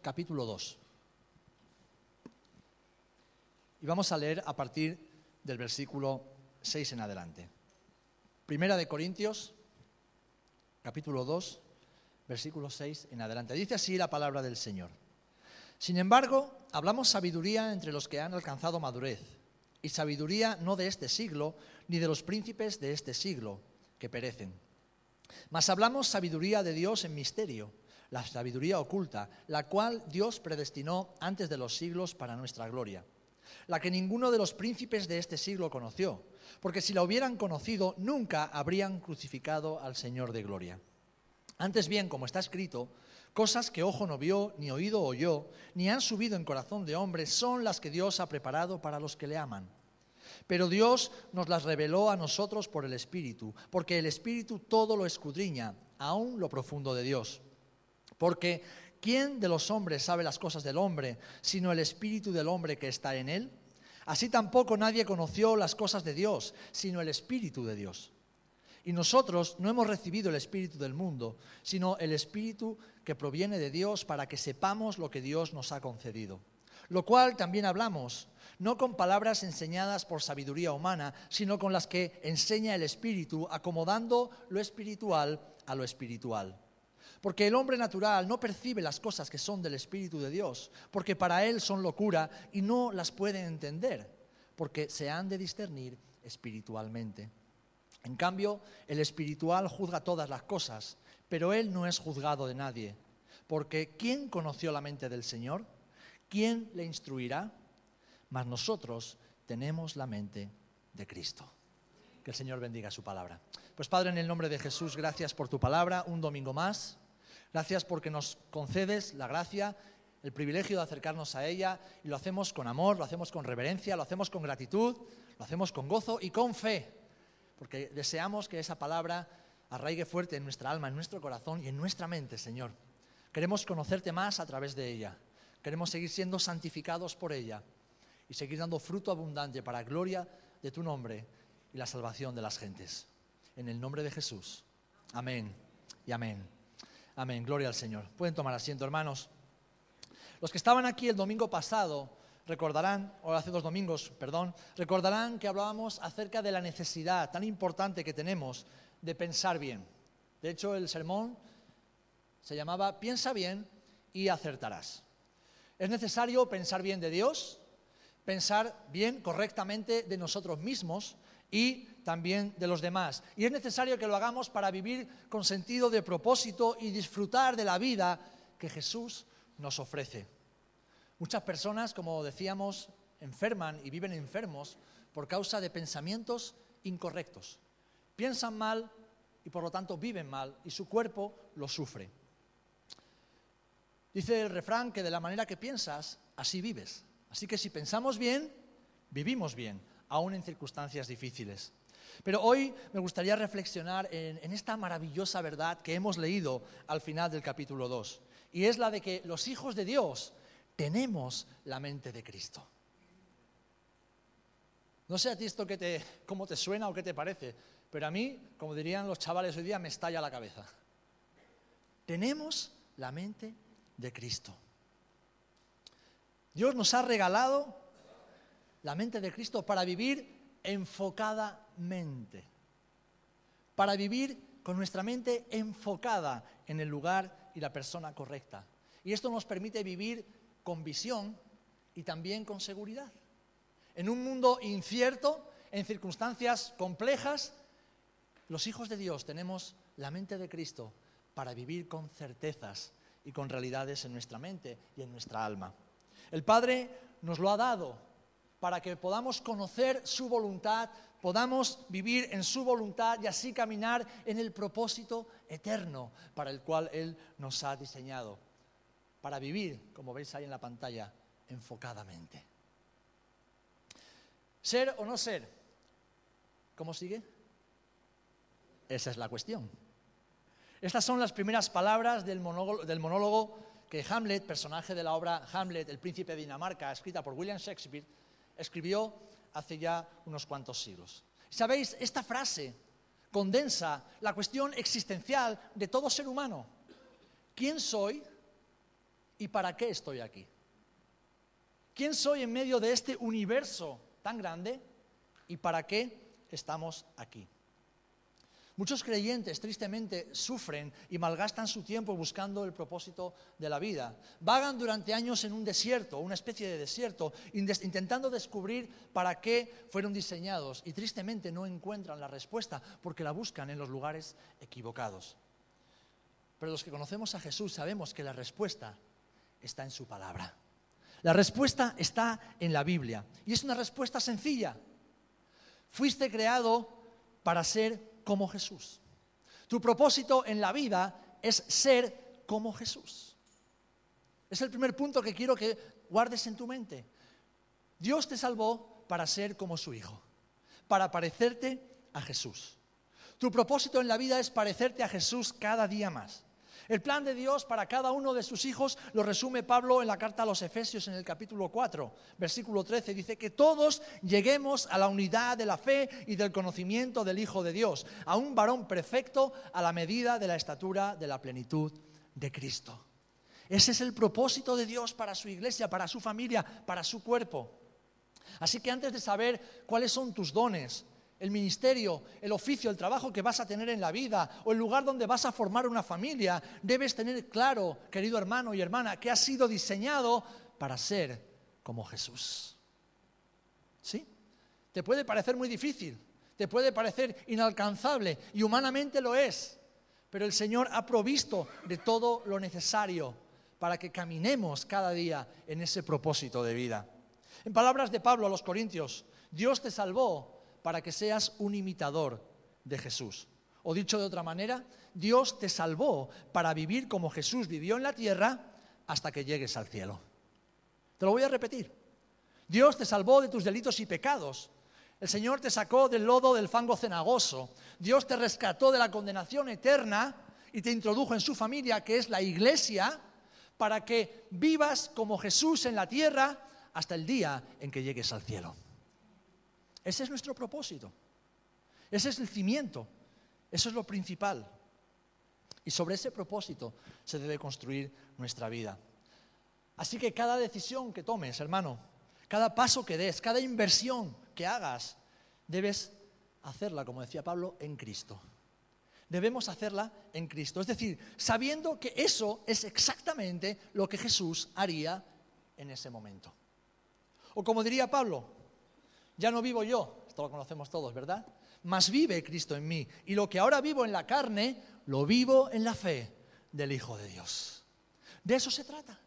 Capítulo 2. Y vamos a leer a partir del versículo 6 en adelante. Primera de Corintios capítulo 2, versículo 6 en adelante. Dice así la palabra del Señor. Sin embargo, hablamos sabiduría entre los que han alcanzado madurez, y sabiduría no de este siglo, ni de los príncipes de este siglo, que perecen. Mas hablamos sabiduría de Dios en misterio, la sabiduría oculta, la cual Dios predestinó antes de los siglos para nuestra gloria, la que ninguno de los príncipes de este siglo conoció, porque si la hubieran conocido, nunca habrían crucificado al Señor de gloria. Antes bien, como está escrito, cosas que ojo no vio, ni oído oyó, ni han subido en corazón de hombre, son las que Dios ha preparado para los que le aman. Pero Dios nos las reveló a nosotros por el Espíritu, porque el Espíritu todo lo escudriña, aún lo profundo de Dios. Porque ¿quién de los hombres sabe las cosas del hombre, sino el Espíritu del hombre que está en él? Así tampoco nadie conoció las cosas de Dios, sino el Espíritu de Dios. Y nosotros no hemos recibido el Espíritu del mundo, sino el Espíritu que proviene de Dios para que sepamos lo que Dios nos ha concedido. Lo cual también hablamos, no con palabras enseñadas por sabiduría humana, sino con las que enseña el Espíritu, acomodando lo espiritual a lo espiritual. Porque el hombre natural no percibe las cosas que son del Espíritu de Dios, porque para él son locura y no las puede entender, porque se han de discernir espiritualmente. En cambio, el espiritual juzga todas las cosas, pero él no es juzgado de nadie. Porque ¿quién conoció la mente del Señor? ¿Quién le instruirá? Mas nosotros tenemos la mente de Cristo. Que el Señor bendiga su palabra. Pues Padre, en el nombre de Jesús, gracias por tu palabra, un domingo más. Gracias porque nos concedes la gracia, el privilegio de acercarnos a ella y lo hacemos con amor, lo hacemos con reverencia, lo hacemos con gratitud, lo hacemos con gozo y con fe porque deseamos que esa palabra arraigue fuerte en nuestra alma, en nuestro corazón y en nuestra mente, Señor. Queremos conocerte más a través de ella. Queremos seguir siendo santificados por ella y seguir dando fruto abundante para gloria de tu nombre y la salvación de las gentes. En el nombre de Jesús. Amén y amén. Amén. Gloria al Señor. Pueden tomar asiento, hermanos. Los que estaban aquí el domingo pasado recordarán, o hace dos domingos, perdón, recordarán que hablábamos acerca de la necesidad tan importante que tenemos de pensar bien. De hecho, el sermón se llamaba Piensa bien y acertarás. Es necesario pensar bien de Dios, pensar bien correctamente de nosotros mismos y también de los demás. Y es necesario que lo hagamos para vivir con sentido de propósito y disfrutar de la vida que Jesús nos ofrece. Muchas personas, como decíamos, enferman y viven enfermos por causa de pensamientos incorrectos. Piensan mal y por lo tanto viven mal y su cuerpo lo sufre. Dice el refrán que de la manera que piensas, así vives. Así que si pensamos bien, vivimos bien, aún en circunstancias difíciles. Pero hoy me gustaría reflexionar en, esta maravillosa verdad que hemos leído al final del capítulo 2. Y es la de que los hijos de Dios tenemos la mente de Cristo. No sé a ti esto te, cómo te suena o qué te parece, pero a mí, como dirían los chavales hoy día, me estalla la cabeza. Tenemos la mente de Cristo. Dios nos ha regalado la mente de Cristo para vivir enfocadamente, para vivir con nuestra mente enfocada en el lugar y la persona correcta. Y esto nos permite vivir con visión y también con seguridad. En un mundo incierto, en circunstancias complejas, los hijos de Dios tenemos la mente de Cristo para vivir con certezas y con realidades en nuestra mente y en nuestra alma. El Padre nos lo ha dado para que podamos conocer su voluntad, podamos vivir en su voluntad y así caminar en el propósito eterno para el cual Él nos ha diseñado para vivir, como veis ahí en la pantalla, enfocadamente. ¿Ser o no ser? ¿Cómo sigue? Esa es la cuestión. Estas son las primeras palabras del monólogo, que Hamlet, personaje de la obra Hamlet, el príncipe de Dinamarca, escrita por William Shakespeare, escribió hace ya unos cuantos siglos. ¿Sabéis? Esta frase condensa la cuestión existencial de todo ser humano. ¿Quién soy? ¿Y para qué estoy aquí? ¿Quién soy en medio de este universo tan grande? ¿Y para qué estamos aquí? Muchos creyentes tristemente sufren y malgastan su tiempo buscando el propósito de la vida. Vagan durante años en un desierto, una especie de desierto, intentando descubrir para qué fueron diseñados y tristemente no encuentran la respuesta porque la buscan en los lugares equivocados. Pero los que conocemos a Jesús sabemos que la respuesta está en su palabra. La respuesta está en la Biblia y es una respuesta sencilla. Fuiste creado para ser como Jesús. Tu propósito en la vida es ser como Jesús. Es el primer punto que quiero que guardes en tu mente. Dios te salvó para ser como su Hijo, para parecerte a Jesús. Tu propósito en la vida es parecerte a Jesús cada día más. El plan de Dios para cada uno de sus hijos lo resume Pablo en la carta a los Efesios en el capítulo 4, versículo 13. Dice que todos lleguemos a la unidad de la fe y del conocimiento del Hijo de Dios, a un varón perfecto a la medida de la estatura de la plenitud de Cristo. Ese es el propósito de Dios para su iglesia, para su familia, para su cuerpo. Así que antes de saber cuáles son tus dones, el ministerio, el oficio, el trabajo que vas a tener en la vida o el lugar donde vas a formar una familia, debes tener claro, querido hermano y hermana, que has sido diseñado para ser como Jesús. ¿Sí? Te puede parecer muy difícil, te puede parecer inalcanzable y humanamente lo es, pero el Señor ha provisto de todo lo necesario para que caminemos cada día en ese propósito de vida. En palabras de Pablo a los Corintios, Dios te salvó para que seas un imitador de Jesús. O dicho de otra manera, Dios te salvó para vivir como Jesús vivió en la tierra hasta que llegues al cielo. Te lo voy a repetir. Dios te salvó de tus delitos y pecados. El Señor te sacó del lodo del fango cenagoso. Dios te rescató de la condenación eterna y te introdujo en su familia, que es la iglesia, para que vivas como Jesús en la tierra hasta el día en que llegues al cielo. Ese es nuestro propósito. Ese es el cimiento. Eso es lo principal. Y sobre ese propósito se debe construir nuestra vida. Así que cada decisión que tomes, hermano, cada paso que des, cada inversión que hagas, debes hacerla, como decía Pablo, en Cristo. Debemos hacerla en Cristo. Es decir, sabiendo que eso es exactamente lo que Jesús haría en ese momento. O como diría Pablo, ya no vivo yo, esto lo conocemos todos, ¿verdad? Mas vive Cristo en mí. Y lo que ahora vivo en la carne, lo vivo en la fe del Hijo de Dios. De eso se trata.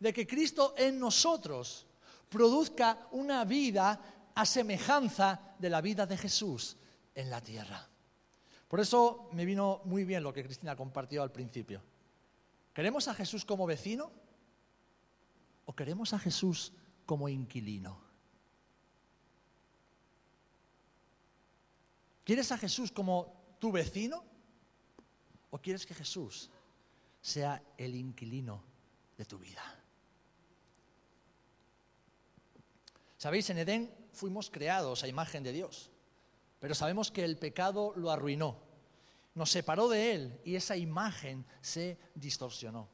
De que Cristo en nosotros produzca una vida a semejanza de la vida de Jesús en la tierra. Por eso me vino muy bien lo que Cristina compartió al principio. ¿Queremos a Jesús como vecino o queremos a Jesús como inquilino? ¿Quieres a Jesús como tu vecino? ¿O quieres que Jesús sea el inquilino de tu vida? Sabéis, en Edén fuimos creados a imagen de Dios, pero sabemos que el pecado lo arruinó, nos separó de Él y esa imagen se distorsionó.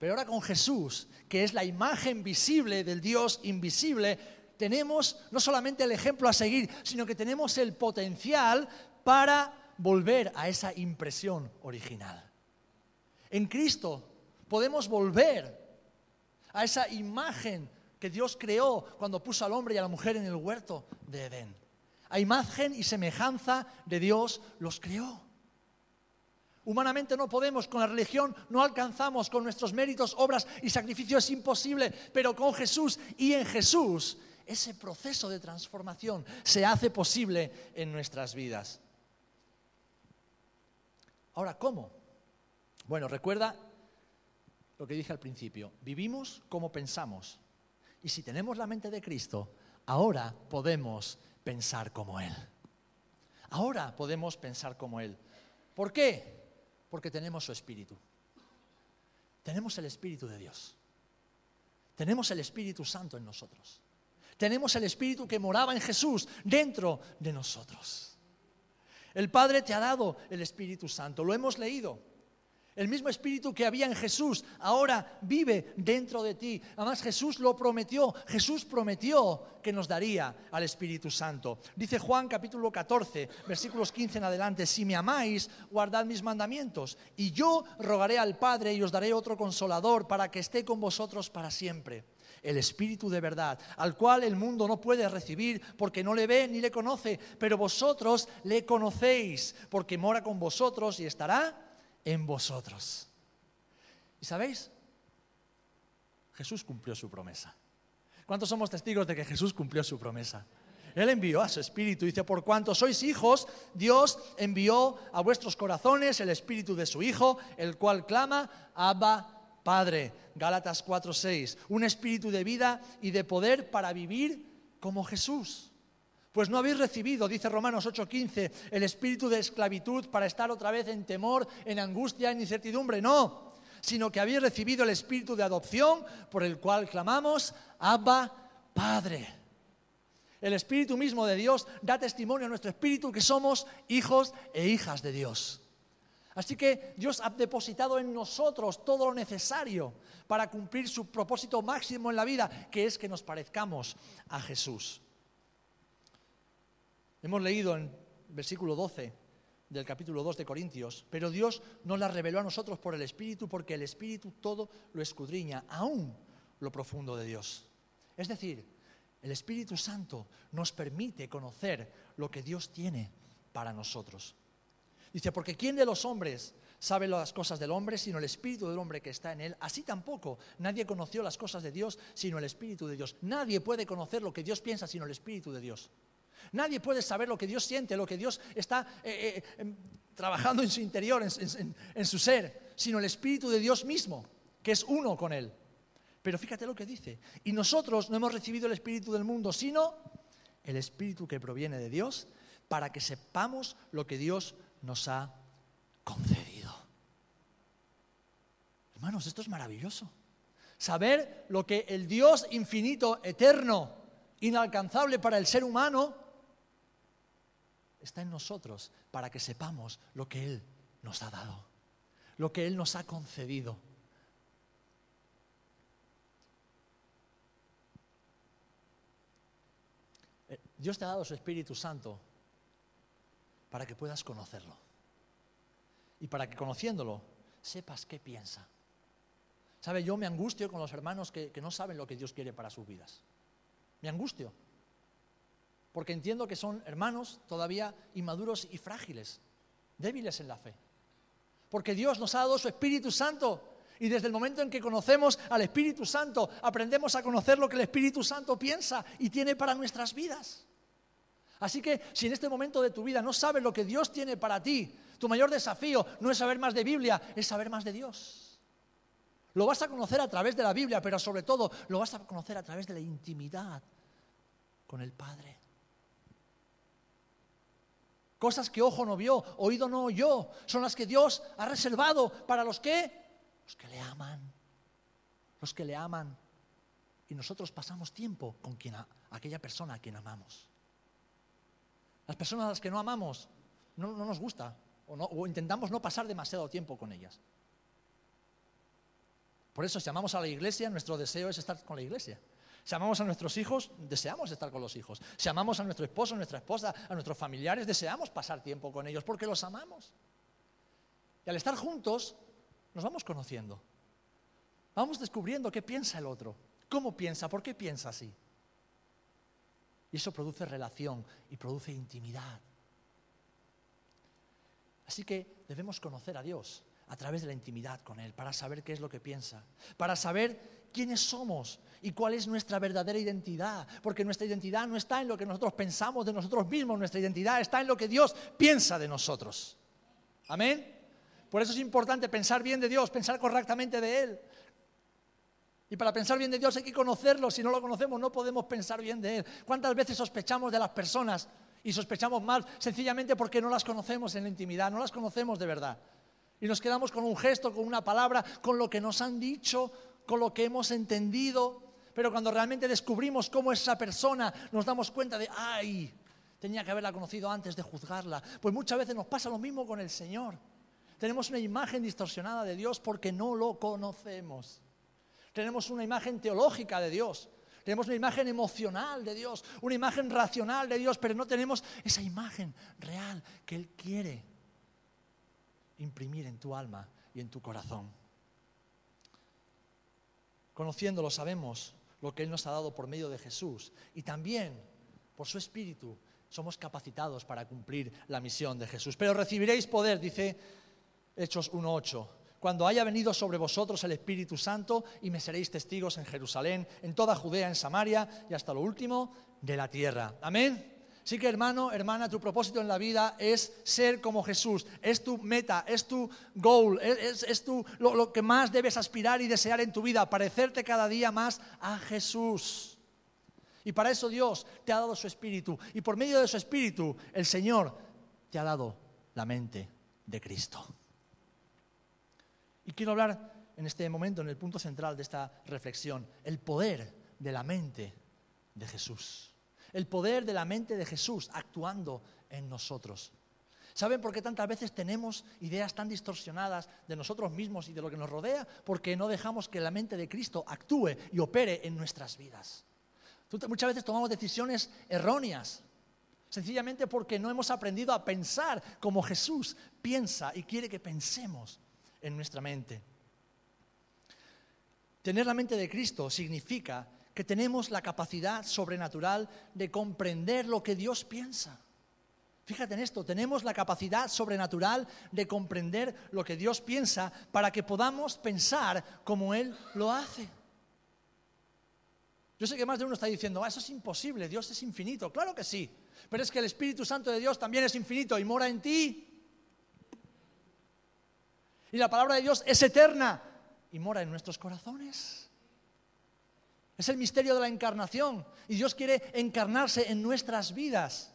Pero ahora con Jesús, que es la imagen visible del Dios invisible, tenemos no solamente el ejemplo a seguir, sino que tenemos el potencial para volver a esa impresión original. En Cristo podemos volver a esa imagen que Dios creó cuando puso al hombre y a la mujer en el huerto de Edén. A imagen y semejanza de Dios los creó. Humanamente no podemos, con la religión no alcanzamos, con nuestros méritos, obras y sacrificios es imposible, pero con Jesús y en Jesús ese proceso de transformación se hace posible en nuestras vidas. Ahora, ¿cómo? Bueno, recuerda lo que dije al principio, vivimos como pensamos. Y si tenemos la mente de Cristo, ahora podemos pensar como Él. Ahora podemos pensar como Él. ¿Por qué? Porque tenemos su Espíritu. Tenemos el Espíritu de Dios. Tenemos el Espíritu Santo en nosotros tenemos el Espíritu que moraba en Jesús dentro de nosotros. El Padre te ha dado el Espíritu Santo, lo hemos leído. El mismo espíritu que había en Jesús ahora vive dentro de ti. Además Jesús lo prometió. Jesús prometió que nos daría al Espíritu Santo. Dice Juan capítulo 14, versículos 15 en adelante, si me amáis, guardad mis mandamientos. Y yo rogaré al Padre y os daré otro consolador para que esté con vosotros para siempre el Espíritu de verdad, al cual el mundo no puede recibir porque no le ve ni le conoce, pero vosotros le conocéis porque mora con vosotros y estará en vosotros. ¿Y sabéis? Jesús cumplió su promesa. ¿Cuántos somos testigos de que Jesús cumplió su promesa? Él envió a su espíritu. Dice, por cuanto sois hijos, Dios envió a vuestros corazones el espíritu de su Hijo, el cual clama, Abba Padre. Gálatas 4:6. Un espíritu de vida y de poder para vivir como Jesús. Pues no habéis recibido, dice Romanos 8:15, el espíritu de esclavitud para estar otra vez en temor, en angustia, en incertidumbre. No, sino que habéis recibido el espíritu de adopción por el cual clamamos, Abba, Padre. El espíritu mismo de Dios da testimonio a nuestro espíritu que somos hijos e hijas de Dios. Así que Dios ha depositado en nosotros todo lo necesario para cumplir su propósito máximo en la vida, que es que nos parezcamos a Jesús. Hemos leído en versículo 12 del capítulo 2 de Corintios, pero Dios nos la reveló a nosotros por el Espíritu, porque el Espíritu todo lo escudriña, aún lo profundo de Dios. Es decir, el Espíritu Santo nos permite conocer lo que Dios tiene para nosotros. Dice, porque ¿quién de los hombres sabe las cosas del hombre sino el espíritu del hombre que está en él? Así tampoco nadie conoció las cosas de Dios sino el espíritu de Dios. Nadie puede conocer lo que Dios piensa sino el espíritu de Dios. Nadie puede saber lo que Dios siente, lo que Dios está eh, eh, em, trabajando en su interior, en su ser, sino el espíritu de Dios mismo, que es uno con él. Pero fíjate lo que dice. Y nosotros no hemos recibido el espíritu del mundo, sino el espíritu que proviene de Dios, para que sepamos lo que Dios nos ha concedido. Hermanos, esto es maravilloso. Saber lo que el Dios infinito, eterno, inalcanzable para el ser humano, está en nosotros para que sepamos lo que Él nos ha dado, lo que Él nos ha concedido. Eh, Dios te ha dado su Espíritu Santo para que puedas conocerlo. Y para que conociéndolo sepas qué piensa. ¿Sabe? Yo me angustio con los hermanos que, no saben lo que Dios quiere para sus vidas. Me angustio. Porque entiendo que son hermanos todavía inmaduros y frágiles, débiles en la fe. Porque Dios nos ha dado su Espíritu Santo. Y desde el momento en que conocemos al Espíritu Santo, aprendemos a conocer lo que el Espíritu Santo piensa y tiene para nuestras vidas. Así que si en este momento de tu vida no sabes lo que Dios tiene para ti, tu mayor desafío no es saber más de Biblia, es saber más de Dios. Lo vas a conocer a través de la Biblia, pero sobre todo lo vas a conocer a través de la intimidad con el Padre. Cosas que ojo no vio, oído no oyó, son las que Dios ha reservado para los que los que le aman. Los que le aman. Y nosotros pasamos tiempo con aquella persona a quien amamos. Las personas a las que no amamos no, nos gusta o, intentamos no pasar demasiado tiempo con ellas. Por eso, si amamos a la iglesia, nuestro deseo es estar con la iglesia. Si amamos a nuestros hijos, deseamos estar con los hijos. Si amamos a nuestro esposo, a nuestra esposa, a nuestros familiares, deseamos pasar tiempo con ellos porque los amamos. Y al estar juntos, nos vamos conociendo. Vamos descubriendo qué piensa el otro, cómo piensa, por qué piensa así. Y eso produce relación y produce intimidad. Así que debemos conocer a Dios a través de la intimidad con Él, para saber qué es lo que piensa, para saber quiénes somos y cuál es nuestra verdadera identidad, porque nuestra identidad no está en lo que nosotros pensamos de nosotros mismos, nuestra identidad está en lo que Dios piensa de nosotros. Amén. Por eso es importante pensar bien de Dios, pensar correctamente de Él, y para pensar bien de Dios hay que conocerlo. Si no lo conocemos no podemos pensar bien de Él. ¿Cuántas veces sospechamos de las personas y sospechamos mal sencillamente porque no las conocemos en la intimidad, no las conocemos de verdad? Y nos quedamos con un gesto, con una palabra, con lo que nos han dicho, con lo que hemos entendido. Pero cuando realmente descubrimos cómo es esa persona, nos damos cuenta de, ay, tenía que haberla conocido antes de juzgarla. Pues muchas veces nos pasa lo mismo con el Señor. Tenemos una imagen distorsionada de Dios porque no lo conocemos. Tenemos una imagen teológica de Dios. Tenemos una imagen emocional de Dios, una imagen racional de Dios, pero no tenemos esa imagen real que Él quiere imprimir en tu alma y en tu corazón. Conociéndolo sabemos lo que Él nos ha dado por medio de Jesús y también por su Espíritu somos capacitados para cumplir la misión de Jesús. Pero recibiréis poder, dice Hechos 1.8 cuando haya venido sobre vosotros el Espíritu Santo y me seréis testigos en Jerusalén, en toda Judea, en Samaria y hasta lo último de la tierra. Amén. Sí que hermano, hermana, tu propósito en la vida es ser como Jesús, es tu meta, es tu goal, es, lo, lo que más debes aspirar y desear en tu vida, parecerte cada día más a Jesús. Y para eso Dios te ha dado su espíritu. Y por medio de su espíritu, el Señor te ha dado la mente de Cristo. Y quiero hablar en este momento, en el punto central de esta reflexión, el poder de la mente de Jesús. El poder de la mente de Jesús actuando en nosotros. ¿Saben por qué tantas veces tenemos ideas tan distorsionadas de nosotros mismos y de lo que nos rodea? Porque no dejamos que la mente de Cristo actúe y opere en nuestras vidas. Muchas veces tomamos decisiones erróneas, sencillamente porque no hemos aprendido a pensar como Jesús piensa y quiere que pensemos en nuestra mente. Tener la mente de Cristo significa que tenemos la capacidad sobrenatural de comprender lo que Dios piensa. Fíjate en esto, tenemos la capacidad sobrenatural de comprender lo que Dios piensa para que podamos pensar como Él lo hace. Yo sé que más de uno está diciendo, ah, eso es imposible, Dios es infinito. Claro que sí, pero es que el Espíritu Santo de Dios también es infinito y mora en ti. Y la palabra de Dios es eterna y mora en nuestros corazones. Es el misterio de la encarnación y Dios quiere encarnarse en nuestras vidas.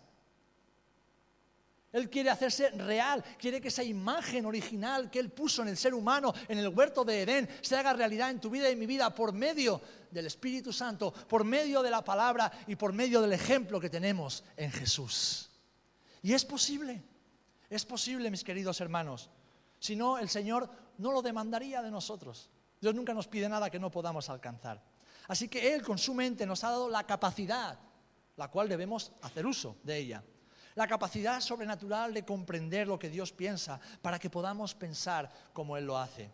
Él quiere hacerse real, quiere que esa imagen original que Él puso en el ser humano, en el huerto de Edén, se haga realidad en tu vida y en mi vida por medio del Espíritu Santo, por medio de la palabra y por medio del ejemplo que tenemos en Jesús. Y es posible, es posible, mis queridos hermanos. Si no, el Señor no lo demandaría de nosotros. Dios nunca nos pide nada que no podamos alcanzar. Así que Él con su mente nos ha dado la capacidad, la cual debemos hacer uso de ella. La capacidad sobrenatural de comprender lo que Dios piensa para que podamos pensar como Él lo hace.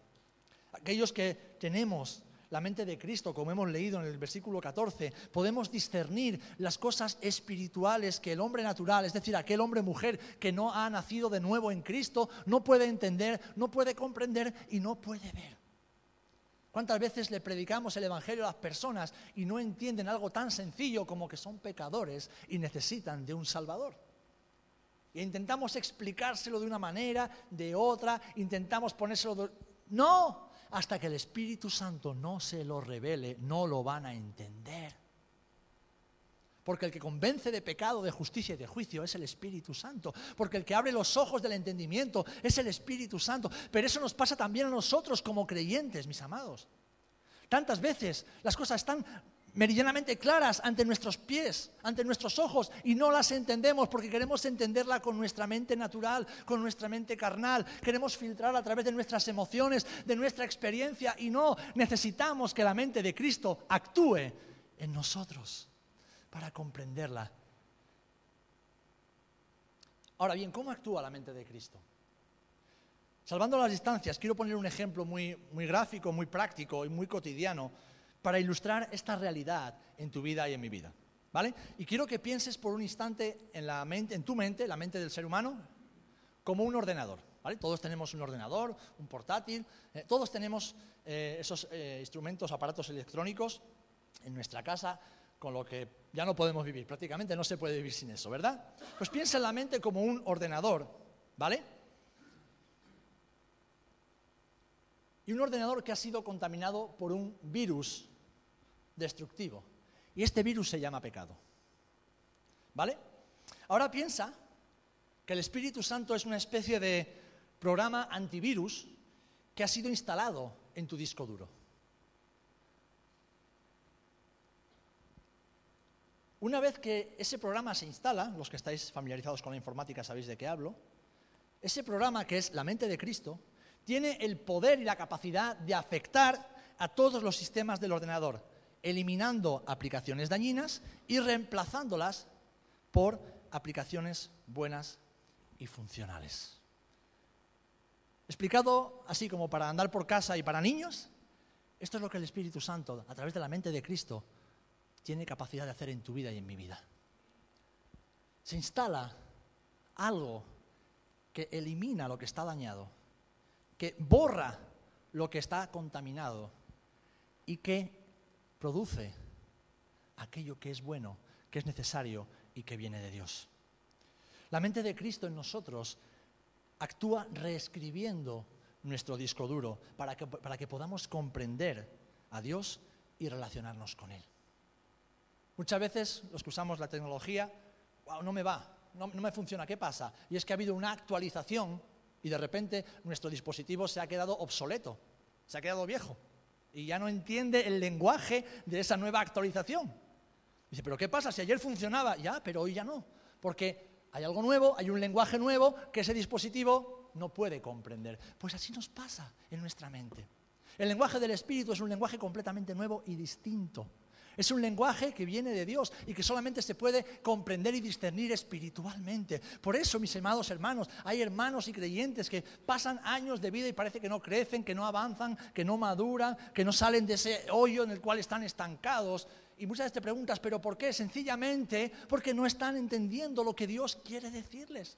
Aquellos que tenemos la mente de Cristo, como hemos leído en el versículo 14, podemos discernir las cosas espirituales que el hombre natural, es decir, aquel hombre mujer que no ha nacido de nuevo en Cristo, no puede entender, no puede comprender y no puede ver. ¿Cuántas veces le predicamos el Evangelio a las personas y no entienden algo tan sencillo como que son pecadores y necesitan de un Salvador? E intentamos explicárselo de una manera, de otra, intentamos ponérselo... De... No, hasta que el Espíritu Santo no se lo revele, no lo van a entender. Porque el que convence de pecado, de justicia y de juicio es el Espíritu Santo. Porque el que abre los ojos del entendimiento es el Espíritu Santo. Pero eso nos pasa también a nosotros como creyentes, mis amados. Tantas veces las cosas están meridianamente claras ante nuestros pies, ante nuestros ojos, y no las entendemos porque queremos entenderla con nuestra mente natural, con nuestra mente carnal, queremos filtrar a través de nuestras emociones, de nuestra experiencia, y no necesitamos que la mente de Cristo actúe en nosotros para comprenderla. Ahora bien, ¿cómo actúa la mente de Cristo? Salvando las distancias, quiero poner un ejemplo muy, muy gráfico, muy práctico y muy cotidiano para ilustrar esta realidad en tu vida y en mi vida. ¿Vale? Y quiero que pienses por un instante en, la mente, en tu mente, la mente del ser humano, como un ordenador. ¿vale? Todos tenemos un ordenador, un portátil, eh, todos tenemos eh, esos eh, instrumentos, aparatos electrónicos en nuestra casa, con lo que ya no podemos vivir. Prácticamente no se puede vivir sin eso, ¿verdad? Pues piensa en la mente como un ordenador, ¿vale? Y un ordenador que ha sido contaminado por un virus destructivo. Y este virus se llama pecado. ¿Vale? Ahora piensa que el Espíritu Santo es una especie de programa antivirus que ha sido instalado en tu disco duro. Una vez que ese programa se instala, los que estáis familiarizados con la informática sabéis de qué hablo, ese programa que es la mente de Cristo, tiene el poder y la capacidad de afectar a todos los sistemas del ordenador, eliminando aplicaciones dañinas y reemplazándolas por aplicaciones buenas y funcionales. Explicado así como para andar por casa y para niños, esto es lo que el Espíritu Santo, a través de la mente de Cristo, tiene capacidad de hacer en tu vida y en mi vida. Se instala algo que elimina lo que está dañado, que borra lo que está contaminado y que produce aquello que es bueno, que es necesario y que viene de Dios. La mente de Cristo en nosotros actúa reescribiendo nuestro disco duro para que, para que podamos comprender a Dios y relacionarnos con Él. Muchas veces los que usamos la tecnología, wow, no me va, no, no me funciona, ¿qué pasa? Y es que ha habido una actualización y de repente nuestro dispositivo se ha quedado obsoleto, se ha quedado viejo y ya no entiende el lenguaje de esa nueva actualización. Dice, pero ¿qué pasa? Si ayer funcionaba, ya, pero hoy ya no, porque hay algo nuevo, hay un lenguaje nuevo que ese dispositivo no puede comprender. Pues así nos pasa en nuestra mente. El lenguaje del Espíritu es un lenguaje completamente nuevo y distinto. Es un lenguaje que viene de Dios y que solamente se puede comprender y discernir espiritualmente. Por eso, mis amados hermanos, hay hermanos y creyentes que pasan años de vida y parece que no crecen, que no avanzan, que no maduran, que no salen de ese hoyo en el cual están estancados. Y muchas veces te preguntas, ¿pero por qué? Sencillamente porque no están entendiendo lo que Dios quiere decirles.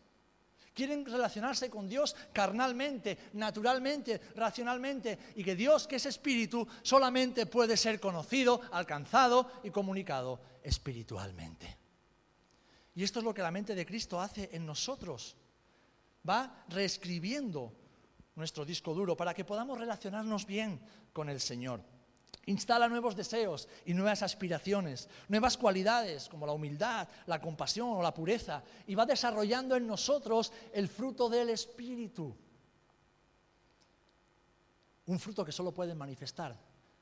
Quieren relacionarse con Dios carnalmente, naturalmente, racionalmente, y que Dios, que es espíritu, solamente puede ser conocido, alcanzado y comunicado espiritualmente. Y esto es lo que la mente de Cristo hace en nosotros. Va reescribiendo nuestro disco duro para que podamos relacionarnos bien con el Señor. Instala nuevos deseos y nuevas aspiraciones, nuevas cualidades como la humildad, la compasión o la pureza, y va desarrollando en nosotros el fruto del Espíritu. Un fruto que solo pueden manifestar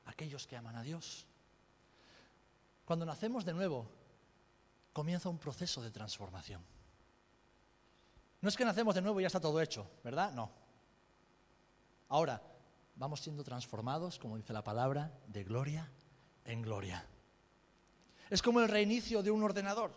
aquellos que aman a Dios. Cuando nacemos de nuevo, comienza un proceso de transformación. No es que nacemos de nuevo y ya está todo hecho, ¿verdad? No. Ahora, vamos siendo transformados, como dice la palabra, de gloria en gloria. Es como el reinicio de un ordenador.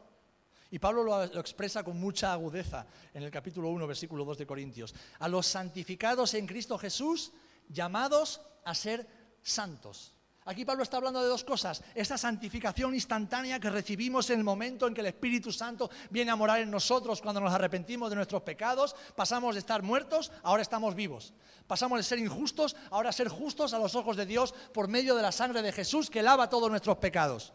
Y Pablo lo, expresa con mucha agudeza en el capítulo 1, versículo 2 de Corintios. A los santificados en Cristo Jesús, llamados a ser santos. Aquí Pablo está hablando de dos cosas. Esa santificación instantánea que recibimos en el momento en que el Espíritu Santo viene a morar en nosotros cuando nos arrepentimos de nuestros pecados. Pasamos de estar muertos, ahora estamos vivos. Pasamos de ser injustos, ahora ser justos a los ojos de Dios por medio de la sangre de Jesús que lava todos nuestros pecados.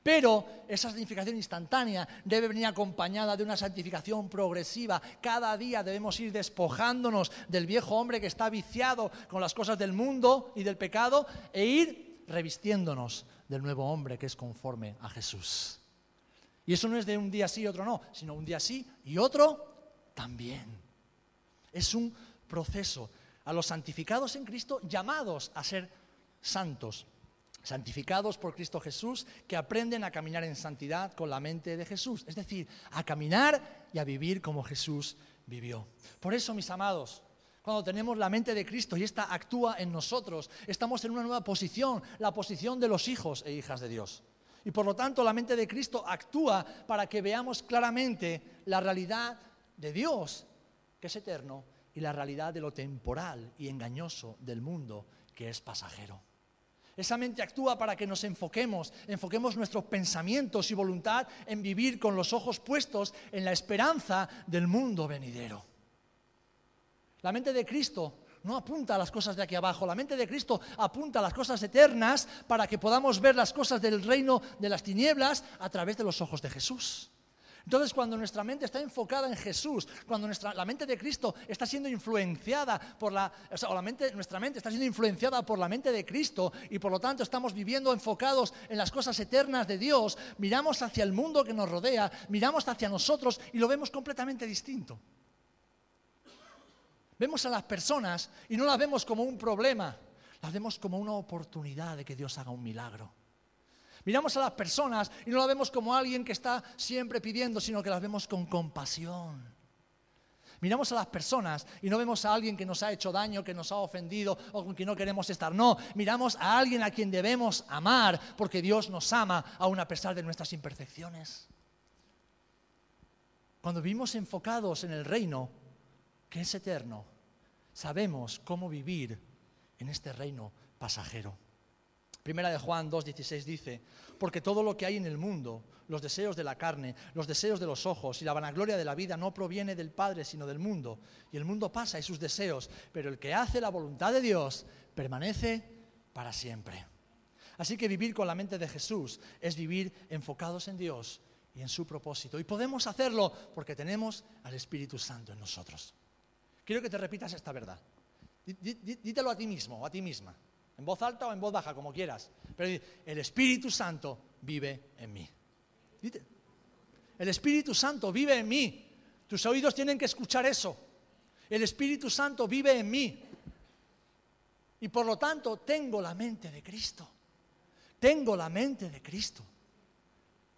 Pero esa santificación instantánea debe venir acompañada de una santificación progresiva. Cada día debemos ir despojándonos del viejo hombre que está viciado con las cosas del mundo y del pecado e ir revistiéndonos del nuevo hombre que es conforme a Jesús. Y eso no es de un día sí y otro no, sino un día sí y otro también. Es un proceso. A los santificados en Cristo llamados a ser santos, santificados por Cristo Jesús, que aprenden a caminar en santidad con la mente de Jesús, es decir, a caminar y a vivir como Jesús vivió. Por eso, mis amados, cuando tenemos la mente de Cristo y ésta actúa en nosotros, estamos en una nueva posición, la posición de los hijos e hijas de Dios. Y por lo tanto la mente de Cristo actúa para que veamos claramente la realidad de Dios, que es eterno, y la realidad de lo temporal y engañoso del mundo, que es pasajero. Esa mente actúa para que nos enfoquemos, enfoquemos nuestros pensamientos y voluntad en vivir con los ojos puestos en la esperanza del mundo venidero. La mente de Cristo no apunta a las cosas de aquí abajo, la mente de Cristo apunta a las cosas eternas para que podamos ver las cosas del reino de las tinieblas a través de los ojos de Jesús. Entonces, cuando nuestra mente está enfocada en Jesús, cuando nuestra, la mente de Cristo está siendo influenciada por la, o la mente, nuestra mente está siendo influenciada por la mente de Cristo y por lo tanto estamos viviendo enfocados en las cosas eternas de Dios, miramos hacia el mundo que nos rodea, miramos hacia nosotros y lo vemos completamente distinto. Vemos a las personas y no las vemos como un problema, las vemos como una oportunidad de que Dios haga un milagro. Miramos a las personas y no las vemos como alguien que está siempre pidiendo, sino que las vemos con compasión. Miramos a las personas y no vemos a alguien que nos ha hecho daño, que nos ha ofendido o con quien no queremos estar. No, miramos a alguien a quien debemos amar porque Dios nos ama aun a pesar de nuestras imperfecciones. Cuando vivimos enfocados en el reino, que es eterno, sabemos cómo vivir en este reino pasajero. Primera de Juan 2.16 dice, porque todo lo que hay en el mundo, los deseos de la carne, los deseos de los ojos y la vanagloria de la vida no proviene del Padre, sino del mundo. Y el mundo pasa y sus deseos, pero el que hace la voluntad de Dios permanece para siempre. Así que vivir con la mente de Jesús es vivir enfocados en Dios y en su propósito. Y podemos hacerlo porque tenemos al Espíritu Santo en nosotros. Quiero que te repitas esta verdad. Dítelo a ti mismo o a ti misma en voz alta o en voz baja, como quieras. Pero el Espíritu Santo vive en mí. El Espíritu Santo vive en mí. Tus oídos tienen que escuchar eso. El Espíritu Santo vive en mí. Y por lo tanto tengo la mente de Cristo. Tengo la mente de Cristo.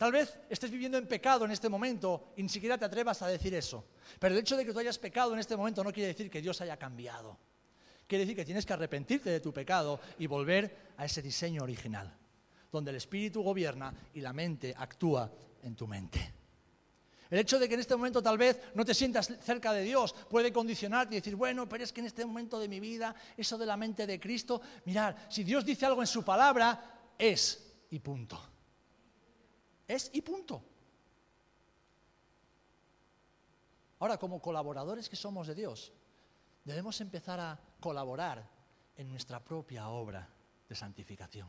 Tal vez estés viviendo en pecado en este momento y ni siquiera te atrevas a decir eso. Pero el hecho de que tú hayas pecado en este momento no quiere decir que Dios haya cambiado quiere decir que tienes que arrepentirte de tu pecado y volver a ese diseño original, donde el espíritu gobierna y la mente actúa en tu mente. El hecho de que en este momento tal vez no te sientas cerca de Dios puede condicionarte y decir, bueno, pero es que en este momento de mi vida, eso de la mente de Cristo, mirad, si Dios dice algo en su palabra, es y punto. Es y punto. Ahora, como colaboradores que somos de Dios, debemos empezar a colaborar en nuestra propia obra de santificación.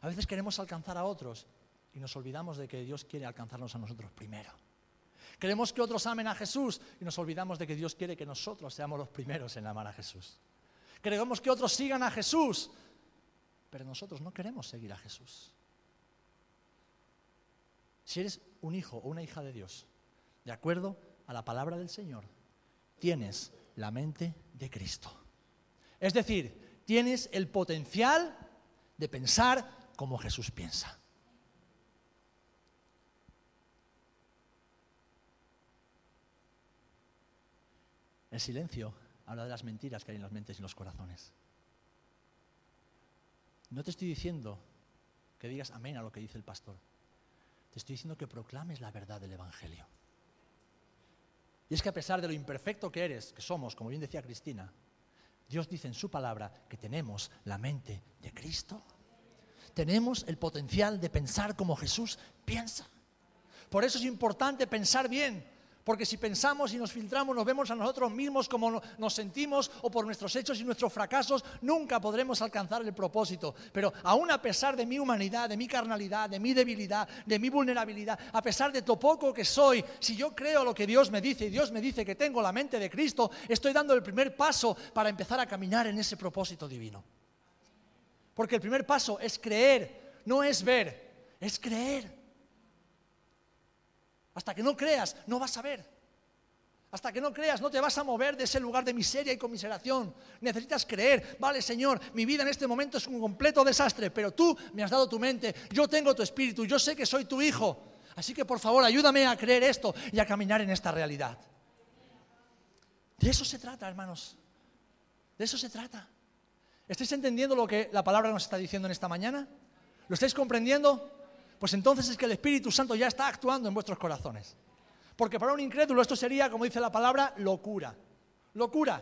A veces queremos alcanzar a otros y nos olvidamos de que Dios quiere alcanzarnos a nosotros primero. Queremos que otros amen a Jesús y nos olvidamos de que Dios quiere que nosotros seamos los primeros en amar a Jesús. Queremos que otros sigan a Jesús, pero nosotros no queremos seguir a Jesús. Si eres un hijo o una hija de Dios, de acuerdo a la palabra del Señor, tienes la mente de Cristo. Es decir, tienes el potencial de pensar como Jesús piensa. El silencio habla de las mentiras que hay en las mentes y los corazones. No te estoy diciendo que digas amén a lo que dice el pastor. Te estoy diciendo que proclames la verdad del Evangelio. Y es que a pesar de lo imperfecto que eres, que somos, como bien decía Cristina, Dios dice en su palabra que tenemos la mente de Cristo. Tenemos el potencial de pensar como Jesús piensa. Por eso es importante pensar bien, porque si pensamos y nos filtramos, nos vemos a nosotros mismos como nos sentimos o por nuestros hechos y nuestros fracasos, nunca podremos alcanzar el propósito. Pero aún a pesar de mi humanidad, de mi carnalidad, de mi debilidad, de mi vulnerabilidad, a pesar de lo poco que soy, si yo creo lo que Dios me dice y Dios me dice que tengo la mente de Cristo, estoy dando el primer paso para empezar a caminar en ese propósito divino. Porque el primer paso es creer, no es ver, es creer. Hasta que no creas, no vas a ver. Hasta que no creas, no te vas a mover de ese lugar de miseria y conmiseración. Necesitas creer, vale Señor, mi vida en este momento es un completo desastre, pero tú me has dado tu mente, yo tengo tu espíritu, yo sé que soy tu hijo. Así que por favor, ayúdame a creer esto y a caminar en esta realidad. De eso se trata, hermanos. De eso se trata. ¿Estáis entendiendo lo que la palabra nos está diciendo en esta mañana? ¿Lo estáis comprendiendo? Pues entonces es que el Espíritu Santo ya está actuando en vuestros corazones. Porque para un incrédulo esto sería, como dice la palabra, locura. Locura.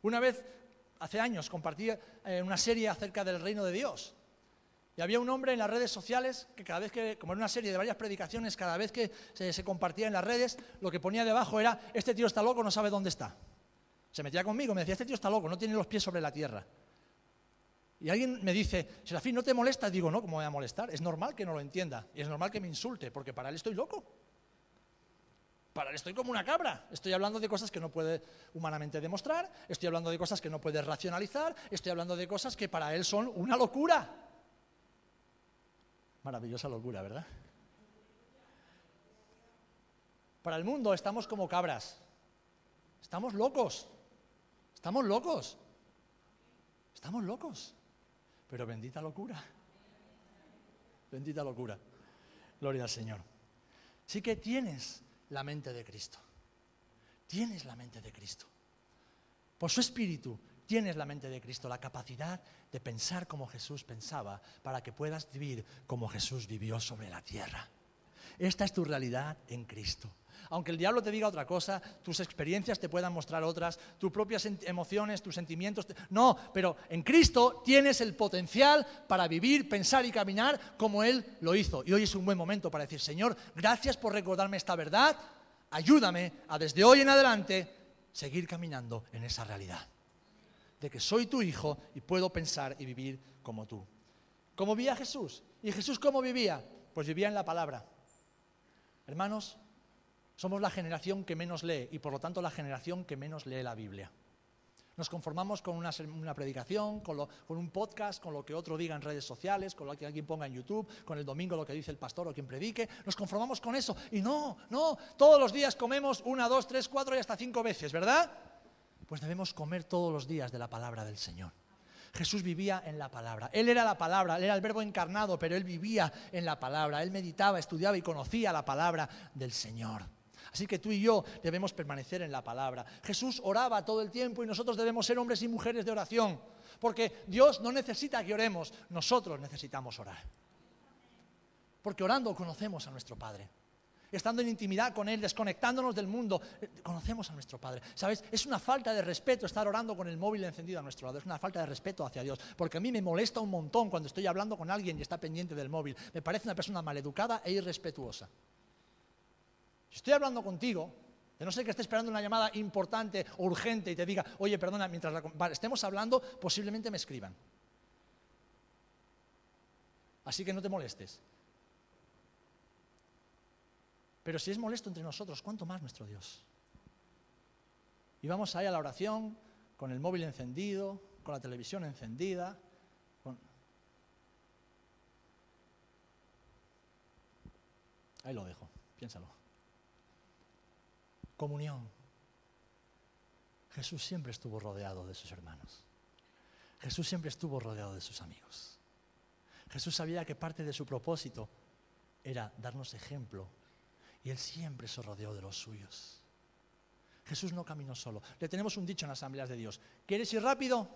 Una vez, hace años, compartí eh, una serie acerca del reino de Dios. Y había un hombre en las redes sociales que cada vez que, como en una serie de varias predicaciones, cada vez que se, compartía en las redes, lo que ponía debajo era, este tío está loco, no sabe dónde está. Se metía conmigo, me decía, este tío está loco, no tiene los pies sobre la tierra. Y alguien me dice, Serafín, ¿no te molesta? Digo, no, ¿cómo voy a molestar? Es normal que no lo entienda. Y es normal que me insulte, porque para él estoy loco. Para él estoy como una cabra. Estoy hablando de cosas que no puede humanamente demostrar, estoy hablando de cosas que no puede racionalizar, estoy hablando de cosas que para él son una locura. Maravillosa locura, ¿verdad? Para el mundo estamos como cabras. Estamos locos. Estamos locos. Estamos locos. Pero bendita locura. Bendita locura. Gloria al Señor. Sí que tienes la mente de Cristo. tienes la mente de Cristo. Por su espíritu tienes la mente de Cristo, la capacidad de pensar como Jesús pensaba, para que puedas vivir como Jesús vivió sobre la tierra. Esta es tu realidad en Cristo. Aunque el diablo te diga otra cosa, tus experiencias te puedan mostrar otras, tus propias emociones, tus sentimientos. No, pero en Cristo tienes el potencial para vivir, pensar y caminar como Él lo hizo. Y hoy es un buen momento para decir, Señor, gracias por recordarme esta verdad. Ayúdame a desde hoy en adelante seguir caminando en esa realidad. De que soy tu hijo y puedo pensar y vivir como tú. ¿Cómo vivía Jesús? ¿Y Jesús cómo vivía? Pues vivía en la palabra. Hermanos, somos la generación que menos lee y por lo tanto la generación que menos lee la Biblia. Nos conformamos con una, predicación, con, un podcast, con lo que otro diga en redes sociales, con lo que alguien ponga en YouTube, con el domingo lo que dice el pastor o quien predique. Nos conformamos con eso. Y no, no, todos los días comemos una, dos, tres, cuatro y hasta cinco veces, ¿verdad? Pues debemos comer todos los días de la palabra del Señor. Jesús vivía en la palabra. Él era la palabra, él era el verbo encarnado, pero él vivía en la palabra. Él meditaba, estudiaba y conocía la palabra del Señor. Así que tú y yo debemos permanecer en la palabra. Jesús oraba todo el tiempo y nosotros debemos ser hombres y mujeres de oración. Porque Dios no necesita que oremos, nosotros necesitamos orar. Porque orando conocemos a nuestro Padre. Estando en intimidad con Él, desconectándonos del mundo, eh, conocemos a nuestro Padre. ¿Sabes? Es una falta de respeto estar orando con el móvil encendido a nuestro lado. Es una falta de respeto hacia Dios. Porque a mí me molesta un montón cuando estoy hablando con alguien y está pendiente del móvil. Me parece una persona maleducada e irrespetuosa. Si estoy hablando contigo, de no ser que esté esperando una llamada importante o urgente y te diga, oye, perdona, mientras estemos hablando, posiblemente me escriban. Así que no te molestes. Pero si es molesto entre nosotros, ¿cuánto más nuestro Dios? Y vamos ahí a la oración con el móvil encendido, con la televisión encendida. Ahí lo dejo, piénsalo. Comunión. Jesús siempre estuvo rodeado de sus hermanos. Jesús siempre estuvo rodeado de sus amigos. Jesús sabía que parte de su propósito era darnos ejemplo y él siempre se rodeó de los suyos. Jesús no caminó solo. Le tenemos un dicho en las asambleas de Dios. ¿Quieres ir rápido?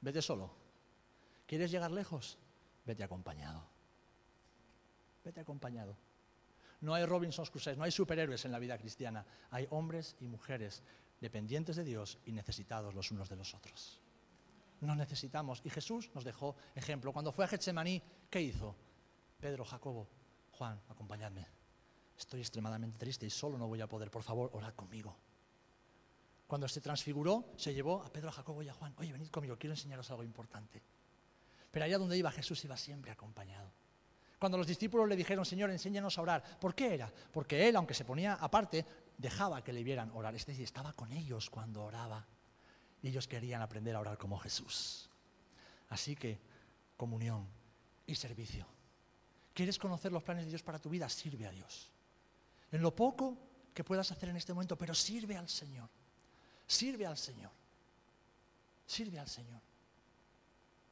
Vete solo. ¿Quieres llegar lejos? Vete acompañado. Vete acompañado. No hay Robinson's Crusoe, no hay superhéroes en la vida cristiana. Hay hombres y mujeres dependientes de Dios y necesitados los unos de los otros. Nos necesitamos. Y Jesús nos dejó ejemplo. Cuando fue a Getsemaní, ¿qué hizo? Pedro, Jacobo, Juan, acompañadme. Estoy extremadamente triste y solo no voy a poder. Por favor, orad conmigo. Cuando se transfiguró, se llevó a Pedro, a Jacobo y a Juan. Oye, venid conmigo, quiero enseñaros algo importante. Pero allá donde iba Jesús iba siempre acompañado. Cuando los discípulos le dijeron, Señor, enséñanos a orar, ¿por qué era? Porque él, aunque se ponía aparte, dejaba que le vieran orar. Es decir, estaba con ellos cuando oraba. Y ellos querían aprender a orar como Jesús. Así que, comunión y servicio. ¿Quieres conocer los planes de Dios para tu vida? Sirve a Dios. En lo poco que puedas hacer en este momento, pero sirve al Señor. Sirve al Señor. Sirve al Señor.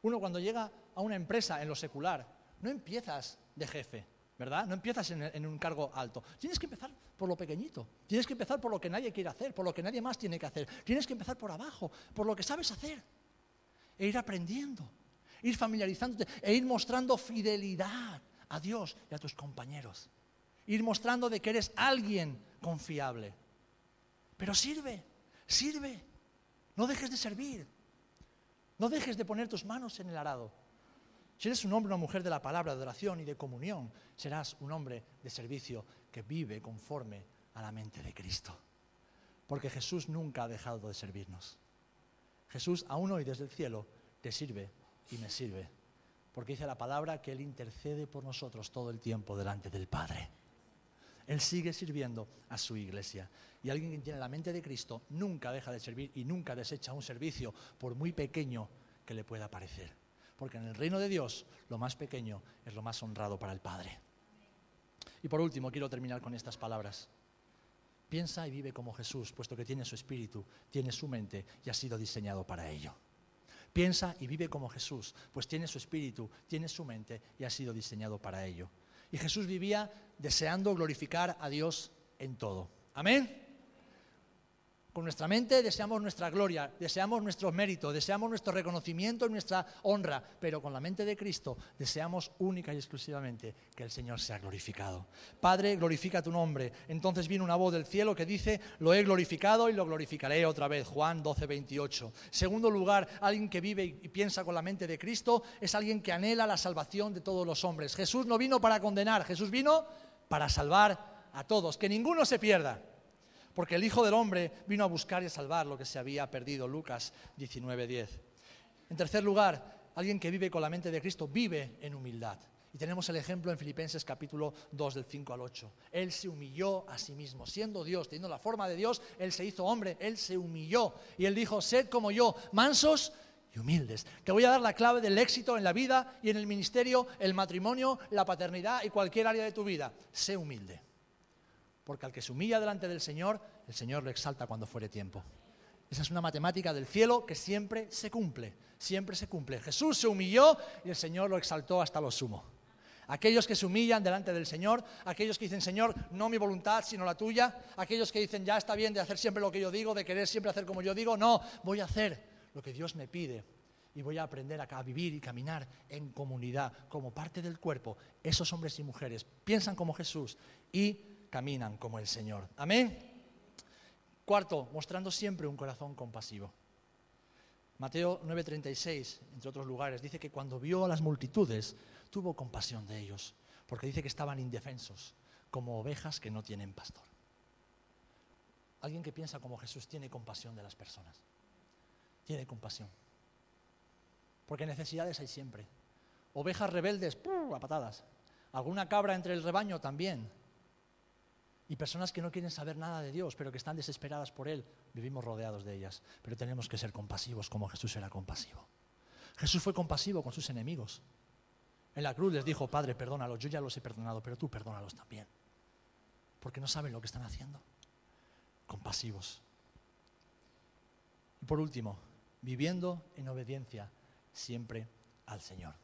Uno cuando llega a una empresa en lo secular, no empiezas de jefe, ¿verdad? No empiezas en, un cargo alto. Tienes que empezar por lo pequeñito. Tienes que empezar por lo que nadie quiere hacer, por lo que nadie más tiene que hacer. Tienes que empezar por abajo, por lo que sabes hacer. E ir aprendiendo, ir familiarizándote e ir mostrando fidelidad a Dios y a tus compañeros. Ir mostrando de que eres alguien confiable. Pero sirve, sirve. No dejes de servir. No dejes de poner tus manos en el arado. Si eres un hombre o una mujer de la palabra, de oración y de comunión, serás un hombre de servicio que vive conforme a la mente de Cristo. Porque Jesús nunca ha dejado de servirnos. Jesús aún hoy desde el cielo te sirve y me sirve. Porque dice la palabra que Él intercede por nosotros todo el tiempo delante del Padre. Él sigue sirviendo a su iglesia. Y alguien que tiene la mente de Cristo nunca deja de servir y nunca desecha un servicio, por muy pequeño que le pueda parecer porque en el reino de Dios lo más pequeño es lo más honrado para el Padre. Y por último, quiero terminar con estas palabras. Piensa y vive como Jesús, puesto que tiene su espíritu, tiene su mente y ha sido diseñado para ello. Piensa y vive como Jesús, pues tiene su espíritu, tiene su mente y ha sido diseñado para ello. Y Jesús vivía deseando glorificar a Dios en todo. Amén. Con nuestra mente deseamos nuestra gloria, deseamos nuestro mérito, deseamos nuestro reconocimiento y nuestra honra, pero con la mente de Cristo deseamos única y exclusivamente que el Señor sea glorificado. Padre, glorifica tu nombre. Entonces viene una voz del cielo que dice, lo he glorificado y lo glorificaré otra vez. Juan 12, 28. Segundo lugar, alguien que vive y piensa con la mente de Cristo es alguien que anhela la salvación de todos los hombres. Jesús no vino para condenar, Jesús vino para salvar a todos, que ninguno se pierda porque el Hijo del Hombre vino a buscar y a salvar lo que se había perdido. Lucas 19:10. En tercer lugar, alguien que vive con la mente de Cristo vive en humildad. Y tenemos el ejemplo en Filipenses capítulo 2 del 5 al 8. Él se humilló a sí mismo, siendo Dios, teniendo la forma de Dios, Él se hizo hombre, Él se humilló. Y Él dijo, sed como yo, mansos y humildes. Te voy a dar la clave del éxito en la vida y en el ministerio, el matrimonio, la paternidad y cualquier área de tu vida. Sé humilde. Porque al que se humilla delante del Señor, el Señor lo exalta cuando fuere tiempo. Esa es una matemática del cielo que siempre se cumple, siempre se cumple. Jesús se humilló y el Señor lo exaltó hasta lo sumo. Aquellos que se humillan delante del Señor, aquellos que dicen, Señor, no mi voluntad, sino la tuya, aquellos que dicen, ya está bien de hacer siempre lo que yo digo, de querer siempre hacer como yo digo, no, voy a hacer lo que Dios me pide y voy a aprender a vivir y caminar en comunidad, como parte del cuerpo. Esos hombres y mujeres piensan como Jesús y caminan como el Señor. Amén. Cuarto, mostrando siempre un corazón compasivo. Mateo 9:36, entre otros lugares, dice que cuando vio a las multitudes, tuvo compasión de ellos, porque dice que estaban indefensos, como ovejas que no tienen pastor. Alguien que piensa como Jesús tiene compasión de las personas. Tiene compasión. Porque necesidades hay siempre. Ovejas rebeldes, a patadas. Alguna cabra entre el rebaño también y personas que no quieren saber nada de Dios, pero que están desesperadas por Él. Vivimos rodeados de ellas, pero tenemos que ser compasivos como Jesús era compasivo. Jesús fue compasivo con sus enemigos. En la cruz les dijo, Padre, perdónalos, yo ya los he perdonado, pero tú perdónalos también. Porque no saben lo que están haciendo. Compasivos. Y por último, viviendo en obediencia siempre al Señor.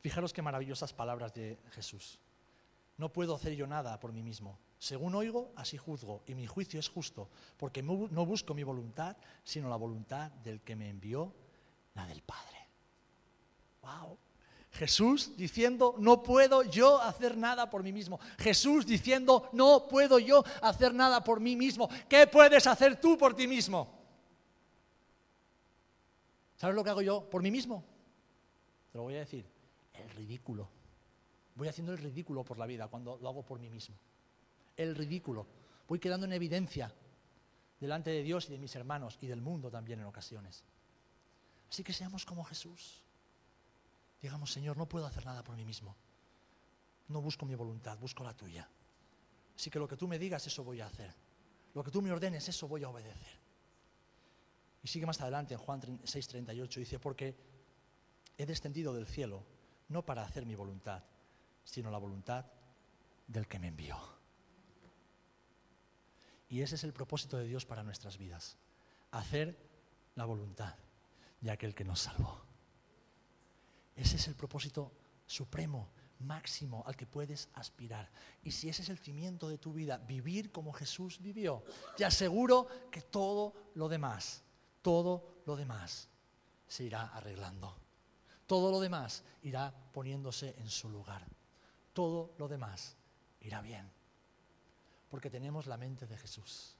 Fijaros qué maravillosas palabras de Jesús. No puedo hacer yo nada por mí mismo. Según oigo, así juzgo, y mi juicio es justo, porque no busco mi voluntad, sino la voluntad del que me envió, la del Padre. ¡Wow! Jesús diciendo, no puedo yo hacer nada por mí mismo. Jesús diciendo, no puedo yo hacer nada por mí mismo. ¿Qué puedes hacer tú por ti mismo? ¿Sabes lo que hago yo por mí mismo? Te lo voy a decir, el ridículo. Voy haciendo el ridículo por la vida cuando lo hago por mí mismo el ridículo. Voy quedando en evidencia delante de Dios y de mis hermanos y del mundo también en ocasiones. Así que seamos como Jesús. Digamos, Señor, no puedo hacer nada por mí mismo. No busco mi voluntad, busco la tuya. Así que lo que tú me digas, eso voy a hacer. Lo que tú me ordenes, eso voy a obedecer. Y sigue más adelante en Juan 6:38, dice, porque he descendido del cielo no para hacer mi voluntad, sino la voluntad del que me envió. Y ese es el propósito de Dios para nuestras vidas. Hacer la voluntad de aquel que nos salvó. Ese es el propósito supremo, máximo al que puedes aspirar. Y si ese es el cimiento de tu vida, vivir como Jesús vivió, te aseguro que todo lo demás, todo lo demás se irá arreglando. Todo lo demás irá poniéndose en su lugar. Todo lo demás irá bien porque tenemos la mente de Jesús.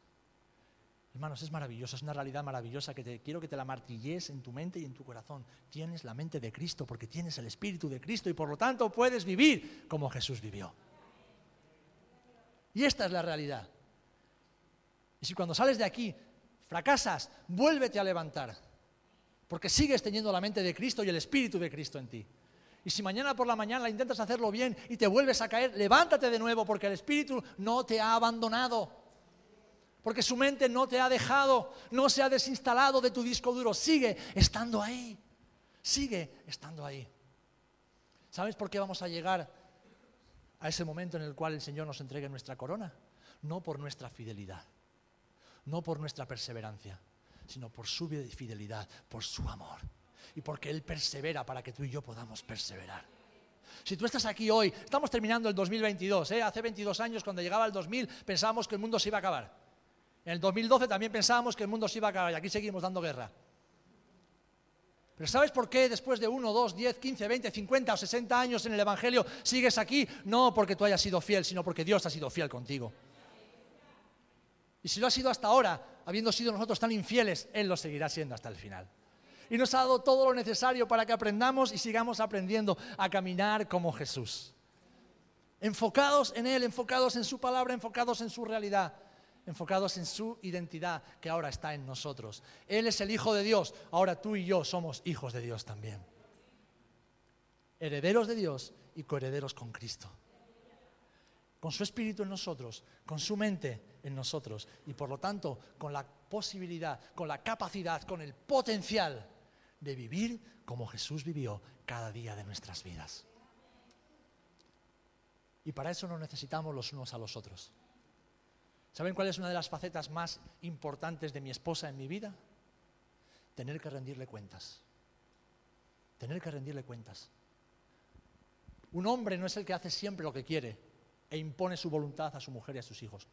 Hermanos, es maravilloso, es una realidad maravillosa que te, quiero que te la martilles en tu mente y en tu corazón. Tienes la mente de Cristo porque tienes el Espíritu de Cristo y por lo tanto puedes vivir como Jesús vivió. Y esta es la realidad. Y si cuando sales de aquí fracasas, vuélvete a levantar, porque sigues teniendo la mente de Cristo y el Espíritu de Cristo en ti. Y si mañana por la mañana intentas hacerlo bien y te vuelves a caer, levántate de nuevo porque el Espíritu no te ha abandonado. Porque su mente no te ha dejado, no se ha desinstalado de tu disco duro. Sigue estando ahí. Sigue estando ahí. ¿Sabes por qué vamos a llegar a ese momento en el cual el Señor nos entregue nuestra corona? No por nuestra fidelidad, no por nuestra perseverancia, sino por su fidelidad, por su amor y porque Él persevera para que tú y yo podamos perseverar. Si tú estás aquí hoy, estamos terminando el 2022, ¿eh? hace 22 años cuando llegaba el 2000 pensábamos que el mundo se iba a acabar. En el 2012 también pensábamos que el mundo se iba a acabar y aquí seguimos dando guerra. Pero ¿sabes por qué después de 1, 2, 10, 15, 20, 50 o 60 años en el Evangelio sigues aquí? No porque tú hayas sido fiel, sino porque Dios ha sido fiel contigo. Y si lo ha sido hasta ahora, habiendo sido nosotros tan infieles, Él lo seguirá siendo hasta el final. Y nos ha dado todo lo necesario para que aprendamos y sigamos aprendiendo a caminar como Jesús. Enfocados en Él, enfocados en su palabra, enfocados en su realidad enfocados en su identidad que ahora está en nosotros. Él es el Hijo de Dios, ahora tú y yo somos hijos de Dios también. Herederos de Dios y coherederos con Cristo. Con su espíritu en nosotros, con su mente en nosotros y por lo tanto con la posibilidad, con la capacidad, con el potencial de vivir como Jesús vivió cada día de nuestras vidas. Y para eso nos necesitamos los unos a los otros. ¿Saben cuál es una de las facetas más importantes de mi esposa en mi vida? Tener que rendirle cuentas. Tener que rendirle cuentas. Un hombre no es el que hace siempre lo que quiere e impone su voluntad a su mujer y a sus hijos.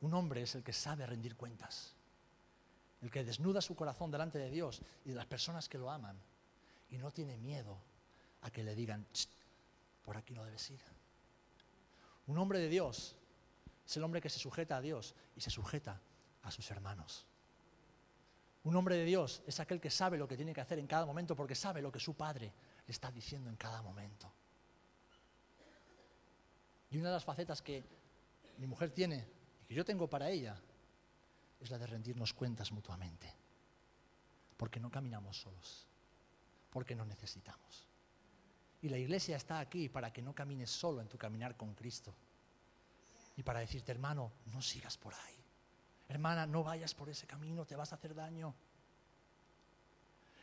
Un hombre es el que sabe rendir cuentas, el que desnuda su corazón delante de Dios y de las personas que lo aman y no tiene miedo a que le digan, por aquí no debes ir. Un hombre de Dios es el hombre que se sujeta a Dios y se sujeta a sus hermanos. Un hombre de Dios es aquel que sabe lo que tiene que hacer en cada momento porque sabe lo que su padre le está diciendo en cada momento. Y una de las facetas que mi mujer tiene y que yo tengo para ella es la de rendirnos cuentas mutuamente. Porque no caminamos solos, porque nos necesitamos. Y la iglesia está aquí para que no camines solo en tu caminar con Cristo. Y para decirte, hermano, no sigas por ahí. Hermana, no vayas por ese camino, te vas a hacer daño.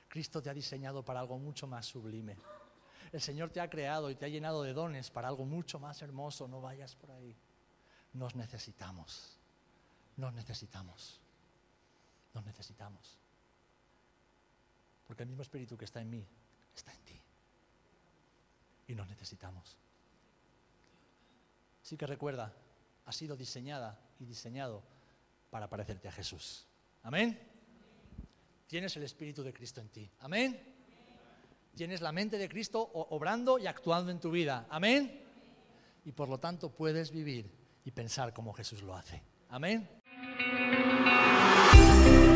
Cristo te ha diseñado para algo mucho más sublime. El Señor te ha creado y te ha llenado de dones para algo mucho más hermoso. No vayas por ahí. Nos necesitamos. Nos necesitamos. Nos necesitamos. Porque el mismo espíritu que está en mí está en ti y nos necesitamos. Así que recuerda, ha sido diseñada y diseñado para parecerte a Jesús. Amén. Tienes el Espíritu de Cristo en ti. Amén. Tienes la mente de Cristo obrando y actuando en tu vida. Amén. Y por lo tanto puedes vivir y pensar como Jesús lo hace. Amén. Música